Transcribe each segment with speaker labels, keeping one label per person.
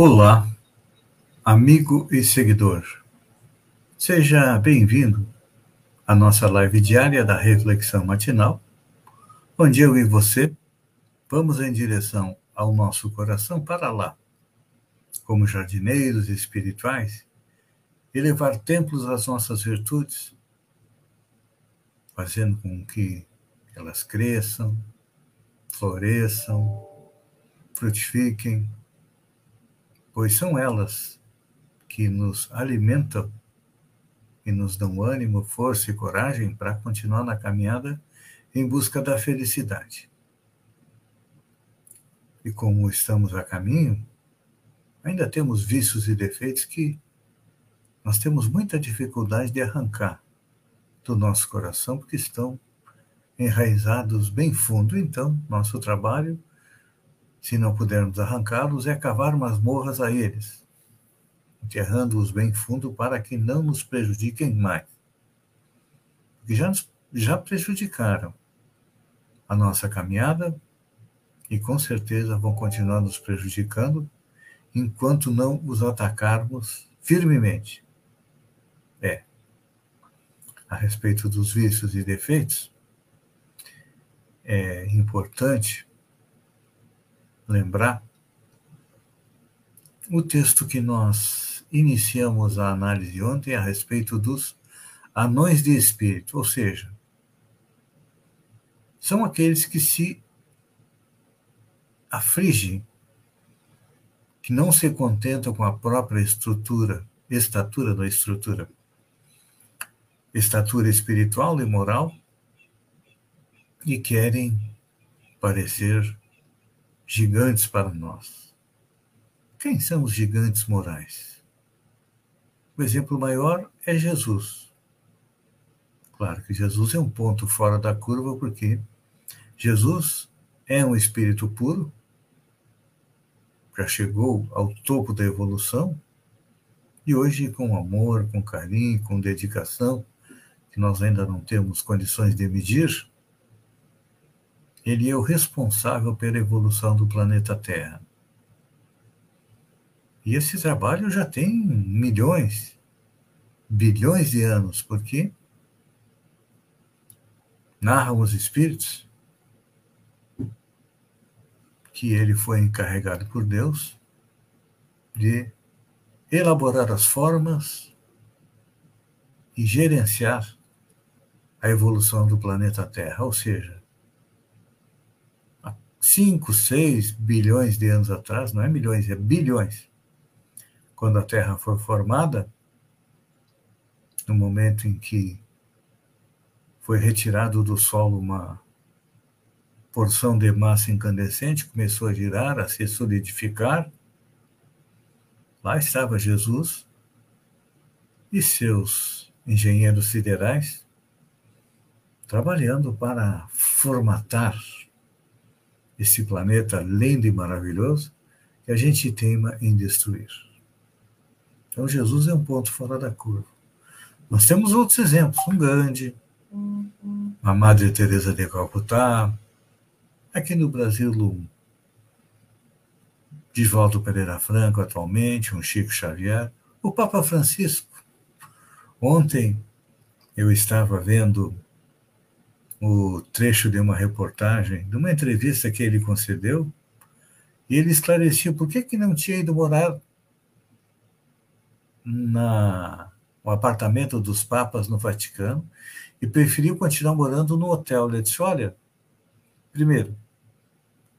Speaker 1: Olá, amigo e seguidor. Seja bem-vindo à nossa live diária da Reflexão Matinal, onde eu e você vamos em direção ao nosso coração para lá, como jardineiros espirituais, elevar templos às nossas virtudes, fazendo com que elas cresçam, floresçam, frutifiquem pois são elas que nos alimentam e nos dão ânimo, força e coragem para continuar na caminhada em busca da felicidade. E como estamos a caminho, ainda temos vícios e defeitos que nós temos muita dificuldade de arrancar do nosso coração, porque estão enraizados bem fundo. Então, nosso trabalho se não pudermos arrancá-los, é cavar masmorras a eles, enterrando-os bem fundo para que não nos prejudiquem mais. Porque já, nos, já prejudicaram a nossa caminhada e com certeza vão continuar nos prejudicando enquanto não os atacarmos firmemente. É. A respeito dos vícios e defeitos, é importante lembrar o texto que nós iniciamos a análise ontem a respeito dos anões de espírito, ou seja, são aqueles que se afligem, que não se contentam com a própria estrutura, estatura da estrutura, estatura espiritual e moral, e querem parecer gigantes para nós. Quem são os gigantes morais? O exemplo maior é Jesus. Claro que Jesus é um ponto fora da curva, porque Jesus é um espírito puro, já chegou ao topo da evolução, e hoje, com amor, com carinho, com dedicação, que nós ainda não temos condições de medir, ele é o responsável pela evolução do planeta Terra. E esse trabalho já tem milhões, bilhões de anos, porque narram os espíritos que ele foi encarregado por Deus de elaborar as formas e gerenciar a evolução do planeta Terra, ou seja, 5, 6 bilhões de anos atrás, não é milhões, é bilhões, quando a Terra foi formada, no momento em que foi retirado do solo uma porção de massa incandescente, começou a girar, a se solidificar. Lá estava Jesus e seus engenheiros siderais trabalhando para formatar esse planeta lindo e maravilhoso que a gente teima em destruir. Então, Jesus é um ponto fora da curva. Nós temos outros exemplos, um Gandhi, a Madre Teresa de Calcutá, aqui no Brasil, um Divaldo Pereira Franco, atualmente, um Chico Xavier, o Papa Francisco. Ontem eu estava vendo o trecho de uma reportagem, de uma entrevista que ele concedeu, e ele esclarecia por que, que não tinha ido morar na, no apartamento dos papas no Vaticano e preferiu continuar morando no hotel. Ele disse: Olha, primeiro,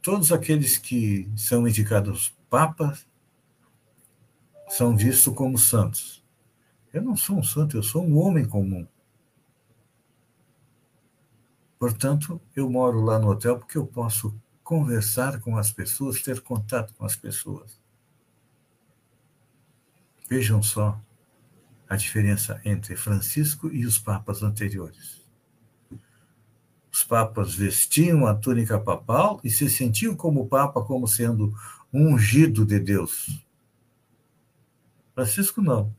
Speaker 1: todos aqueles que são indicados papas são vistos como santos. Eu não sou um santo, eu sou um homem comum. Portanto, eu moro lá no hotel porque eu posso conversar com as pessoas, ter contato com as pessoas. Vejam só a diferença entre Francisco e os papas anteriores. Os papas vestiam a túnica papal e se sentiam como papa, como sendo ungido de Deus. Francisco não.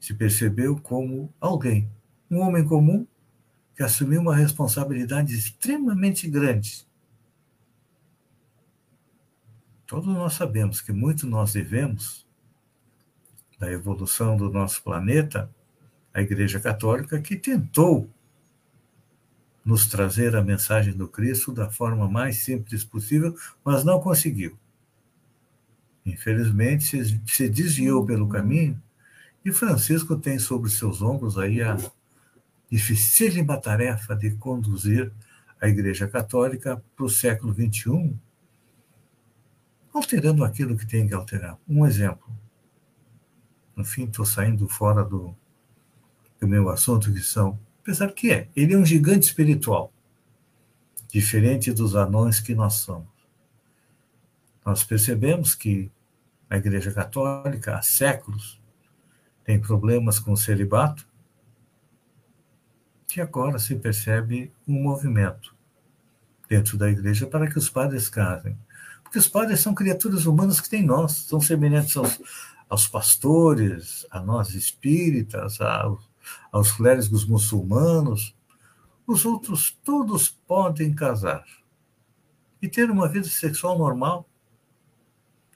Speaker 1: Se percebeu como alguém, um homem comum que assumiu uma responsabilidade extremamente grande. Todos nós sabemos que muito nós devemos da evolução do nosso planeta, a Igreja Católica, que tentou nos trazer a mensagem do Cristo da forma mais simples possível, mas não conseguiu. Infelizmente, se desviou pelo caminho e Francisco tem sobre seus ombros aí a dificílima tarefa de conduzir a Igreja Católica para o século XXI, alterando aquilo que tem que alterar. Um exemplo. No fim, estou saindo fora do, do meu assunto, que são. Apesar que é, ele é um gigante espiritual, diferente dos anões que nós somos. Nós percebemos que a Igreja Católica, há séculos, tem problemas com o celibato, que agora se percebe um movimento dentro da igreja para que os padres casem. Porque os padres são criaturas humanas que têm nós, são semelhantes aos, aos pastores, a nós espíritas, aos, aos clérigos muçulmanos. Os outros todos podem casar e ter uma vida sexual normal.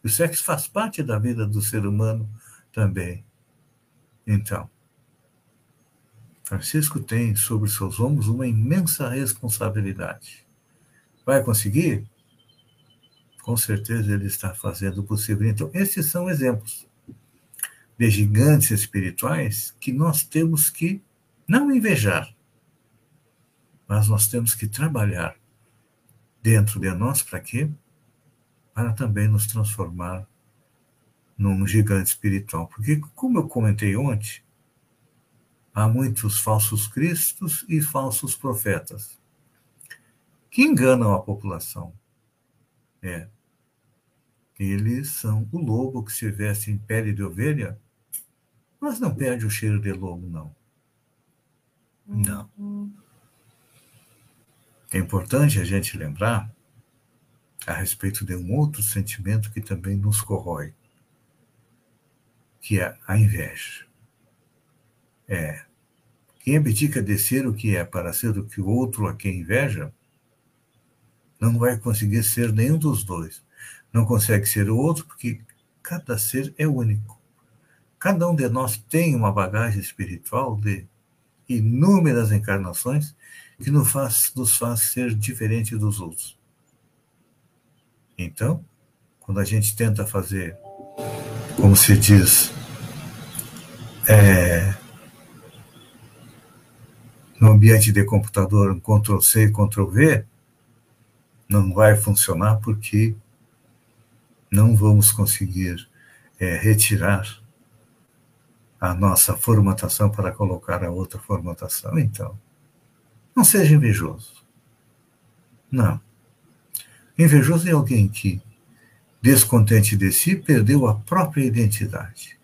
Speaker 1: O sexo faz parte da vida do ser humano também. Então, Francisco tem sobre seus ombros uma imensa responsabilidade. Vai conseguir? Com certeza ele está fazendo o possível. Então, esses são exemplos de gigantes espirituais que nós temos que não invejar, mas nós temos que trabalhar dentro de nós para quê? Para também nos transformar num gigante espiritual. Porque, como eu comentei ontem, há muitos falsos cristos e falsos profetas que enganam a população. É. Eles são o lobo que se veste em pele de ovelha mas não perde o cheiro de lobo, não. Não. É importante a gente lembrar a respeito de um outro sentimento que também nos corrói, que é a inveja. É. Quem abdica de ser o que é para ser o que o outro a quem inveja, não vai conseguir ser nenhum dos dois. Não consegue ser o outro porque cada ser é único. Cada um de nós tem uma bagagem espiritual de inúmeras encarnações que nos faz, nos faz ser diferente dos outros. Então, quando a gente tenta fazer, como se diz, é, no ambiente de computador, um Ctrl-C Ctrl-V, não vai funcionar porque não vamos conseguir é, retirar a nossa formatação para colocar a outra formatação. Então, não seja invejoso. Não. Invejoso é alguém que, descontente de si, perdeu a própria identidade.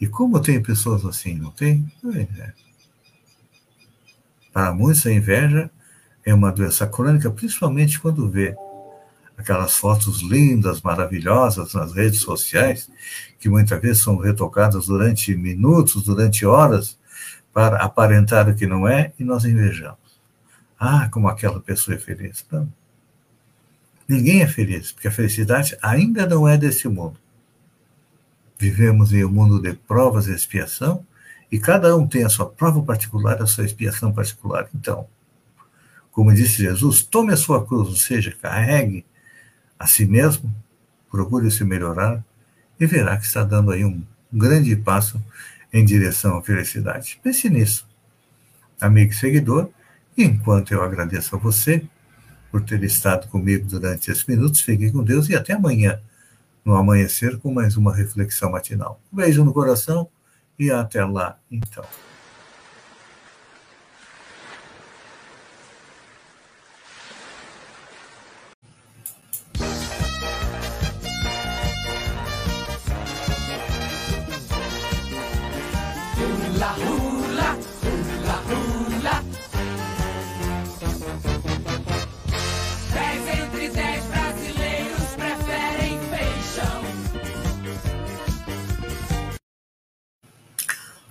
Speaker 1: E como tem pessoas assim, não tem? É. Para muitos, a inveja é uma doença crônica, principalmente quando vê aquelas fotos lindas, maravilhosas nas redes sociais, que muitas vezes são retocadas durante minutos, durante horas, para aparentar o que não é, e nós invejamos. Ah, como aquela pessoa é feliz. Não. Ninguém é feliz, porque a felicidade ainda não é desse mundo. Vivemos em um mundo de provas e expiação, e cada um tem a sua prova particular, a sua expiação particular. Então, como disse Jesus, tome a sua cruz, ou seja, carregue a si mesmo, procure se melhorar e verá que está dando aí um grande passo em direção à felicidade. Pense nisso, amigo e seguidor, enquanto eu agradeço a você por ter estado comigo durante esses minutos, fique com Deus e até amanhã, no amanhecer, com mais uma reflexão matinal. Um beijo no coração e até lá, então.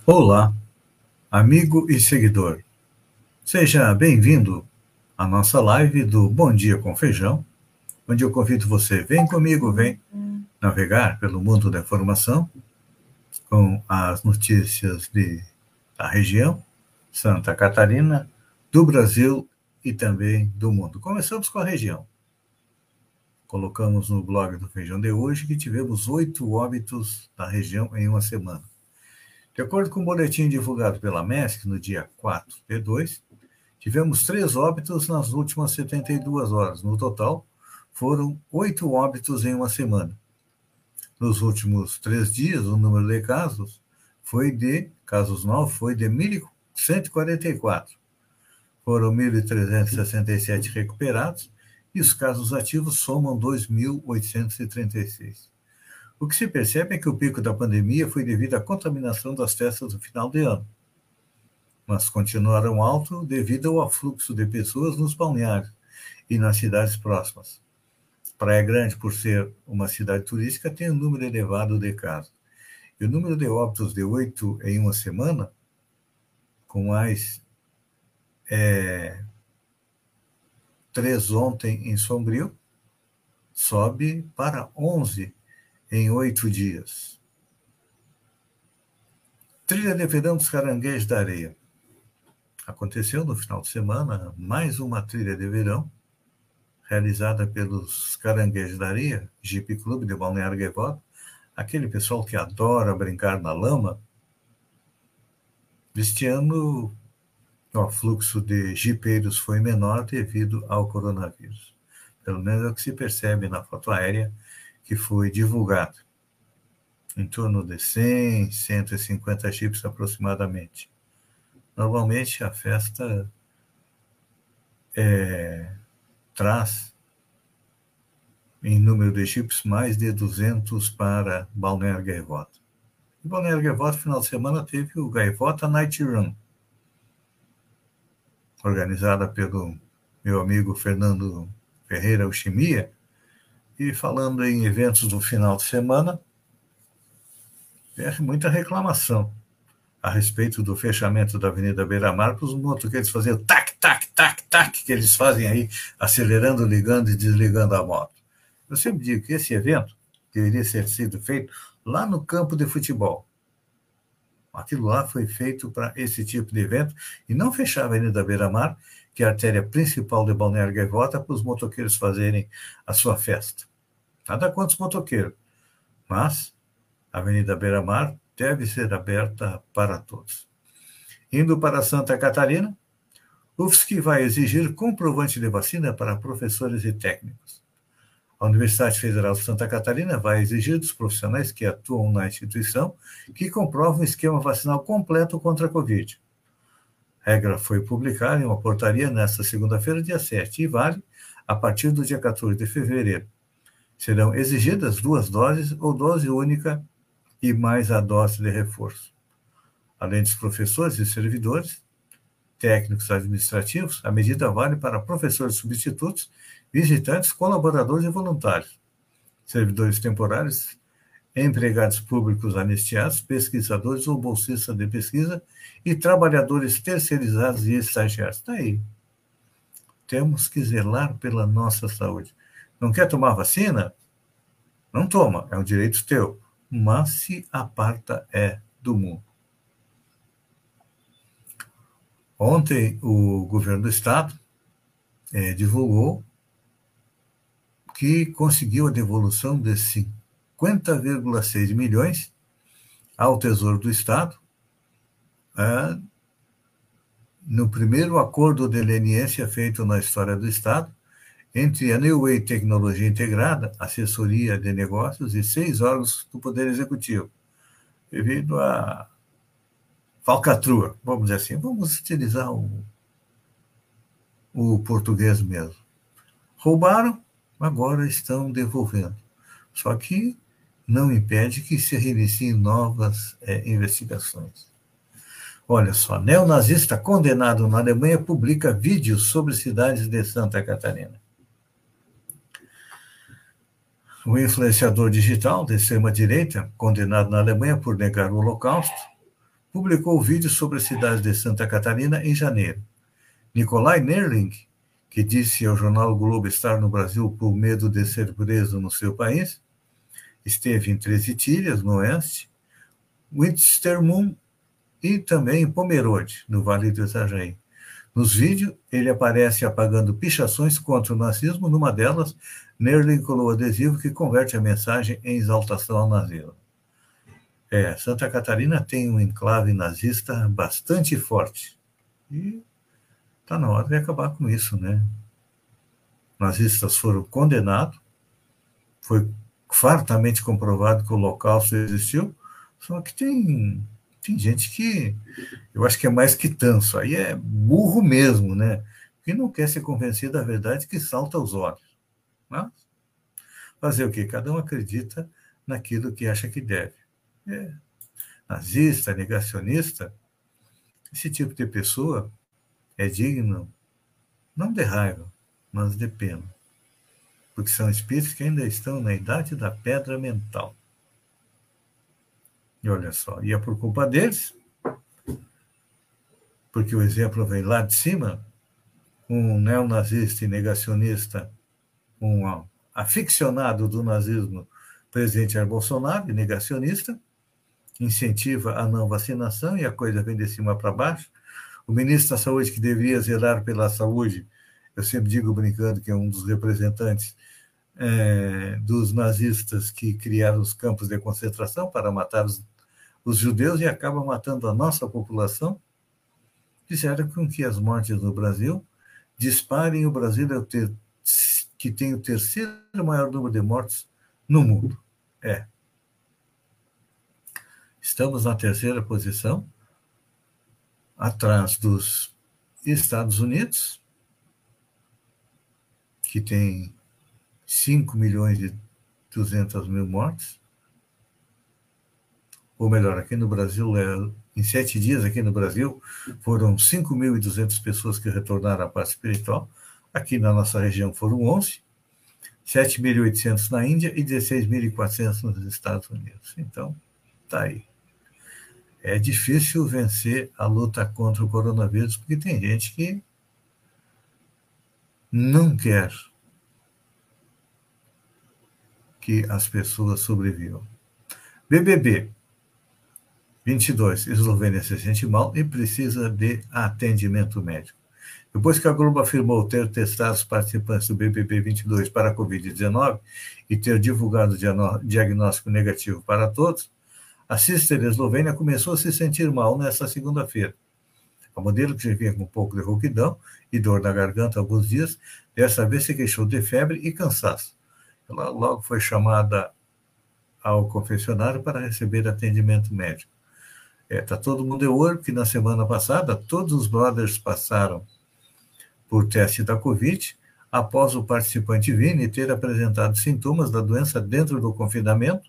Speaker 1: Olá, amigo e seguidor. Seja bem-vindo à nossa live do Bom Dia com Feijão, onde eu convido você, vem comigo, vem navegar pelo mundo da informação com as notícias de, da região, Santa Catarina, do Brasil e também do mundo. Começamos com a região. Colocamos no blog do Feijão de hoje que tivemos oito óbitos na região em uma semana. De acordo com o boletim divulgado pela MESC no dia 4 de 2, tivemos três óbitos nas últimas 72 horas. No total, foram oito óbitos em uma semana nos últimos três dias, o número de casos foi de, casos novos, foi de 1.144. Foram 1.367 recuperados e os casos ativos somam 2.836. O que se percebe é que o pico da pandemia foi devido à contaminação das festas do final de ano, mas continuaram alto devido ao afluxo de pessoas nos balneários e nas cidades próximas. Praia Grande, por ser uma cidade turística, tem um número elevado de casos. E o número de óbitos de oito em uma semana, com mais é, três ontem em Sombrio, sobe para 11 em oito dias. Trilha de verão dos caranguejos da areia. Aconteceu no final de semana mais uma trilha de verão realizada pelos Caranguejos da Areia, Jeep Clube de Balneário Gaivota, aquele pessoal que adora brincar na lama, este ano o fluxo de jipeiros foi menor devido ao coronavírus. Pelo menos é o que se percebe na foto aérea que foi divulgada. Em torno de 100, 150 chips aproximadamente. Normalmente a festa é, traz, em número de chips, mais de 200 para Balneário Gaivota. E Balneário Gaivota, final de semana, teve o Gaivota Night Run, organizada pelo meu amigo Fernando Ferreira Uchimia, e falando em eventos do final de semana, é muita reclamação a respeito do fechamento da Avenida Beira Mar para os motoqueiros fazerem tac, tac, tac, tac, que eles fazem aí, acelerando, ligando e desligando a moto. Eu sempre digo que esse evento deveria ser sido feito lá no campo de futebol. Aquilo lá foi feito para esse tipo de evento e não fechar a Avenida Beira Mar, que é a artéria principal de Balneário Gaivota, para os motoqueiros fazerem a sua festa. Nada contra os motoqueiros, mas a Avenida Beira Mar deve ser aberta para todos. Indo para Santa Catarina, UFSC vai exigir comprovante de vacina para professores e técnicos. A Universidade Federal de Santa Catarina vai exigir dos profissionais que atuam na instituição que comprovam o esquema vacinal completo contra a Covid. Regra foi publicada em uma portaria nesta segunda-feira, dia 7, e vale a partir do dia 14 de fevereiro. Serão exigidas duas doses ou dose única e mais a dose de reforço. Além dos professores e servidores, técnicos administrativos, a medida vale para professores substitutos, visitantes, colaboradores e voluntários, servidores temporários, empregados públicos anistiados, pesquisadores ou bolsistas de pesquisa e trabalhadores terceirizados e estagiários. Está aí. Temos que zelar pela nossa saúde. Não quer tomar vacina? Não toma, é um direito teu mas se aparta é do mundo. Ontem, o governo do Estado é, divulgou que conseguiu a devolução de 50,6 milhões ao Tesouro do Estado é, no primeiro acordo de leniência feito na história do Estado entre a New Way Tecnologia Integrada, assessoria de negócios e seis órgãos do Poder Executivo, devido a falcatrua, vamos dizer assim, vamos utilizar o, o português mesmo. Roubaram, agora estão devolvendo. Só que não impede que se reiniciem novas é, investigações. Olha só, neonazista condenado na Alemanha publica vídeos sobre cidades de Santa Catarina. O influenciador digital de extrema-direita, condenado na Alemanha por negar o Holocausto, publicou vídeos sobre a cidade de Santa Catarina em janeiro. Nikolai Nerling, que disse ao jornal Globo estar no Brasil por medo de ser preso no seu país, esteve em Treze Tílias, no oeste, Winstermund e também em Pomerode, no Vale do Itajaí. Nos vídeos, ele aparece apagando pichações contra o nazismo, numa delas, Nerling colou adesivo que converte a mensagem em exaltação ao nazismo. É, Santa Catarina tem um enclave nazista bastante forte. E está na hora de acabar com isso, né? Nazistas foram condenados, foi fartamente comprovado que o Holocausto existiu, só que tem, tem gente que eu acho que é mais que tanso, aí é burro mesmo, né? Que não quer se convencer da verdade que salta aos olhos. Mas fazer o quê? Cada um acredita naquilo que acha que deve é, nazista, negacionista, esse tipo de pessoa é digno não de raiva, mas de pena, porque são espíritos que ainda estão na idade da pedra mental. E olha só, e é por culpa deles, porque o exemplo vem lá de cima, um neonazista e negacionista, um aficionado do nazismo, presidente Jair Bolsonaro, negacionista, incentiva a não vacinação e a coisa vem de cima para baixo. O ministro da Saúde, que deveria zelar pela saúde, eu sempre digo brincando que é um dos representantes é, dos nazistas que criaram os campos de concentração para matar os, os judeus e acaba matando a nossa população, fizeram com que as mortes no Brasil disparem. O Brasil é o ter, que tem o terceiro maior número de mortes no mundo. É, Estamos na terceira posição, atrás dos Estados Unidos, que tem 5 milhões e 200 mil mortes. Ou melhor, aqui no Brasil, é, em sete dias aqui no Brasil, foram 5.200 pessoas que retornaram à parte espiritual. Aqui na nossa região foram 11, 7.800 na Índia e 16.400 nos Estados Unidos. Então, tá aí é difícil vencer a luta contra o coronavírus, porque tem gente que não quer que as pessoas sobrevivam. BBB 22. Eslovênia se sente mal e precisa de atendimento médico. Depois que a Globo afirmou ter testado os participantes do BBB 22 para a Covid-19 e ter divulgado o diagnóstico negativo para todos, a Sister Eslovênia começou a se sentir mal nesta segunda-feira. A modelo, que vinha com um pouco de rouquidão e dor na garganta alguns dias, dessa vez se queixou de febre e cansaço. Ela logo foi chamada ao confessionário para receber atendimento médico. Está é, tá todo mundo de olho, que na semana passada todos os brothers passaram por teste da Covid após o participante Vini ter apresentado sintomas da doença dentro do confinamento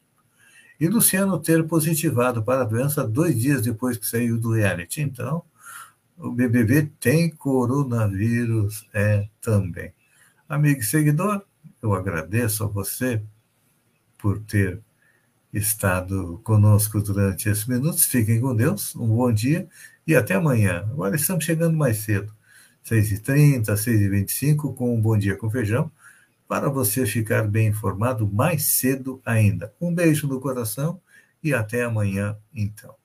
Speaker 1: e Luciano ter positivado para a doença dois dias depois que saiu do reality. Então, o BBB tem coronavírus é, também. Amigo e seguidor, eu agradeço a você por ter estado conosco durante esses minutos. Fiquem com Deus, um bom dia e até amanhã. Agora estamos chegando mais cedo, 6h30, 6h25, com um Bom Dia com Feijão para você ficar bem informado mais cedo ainda. Um beijo no coração e até amanhã, então.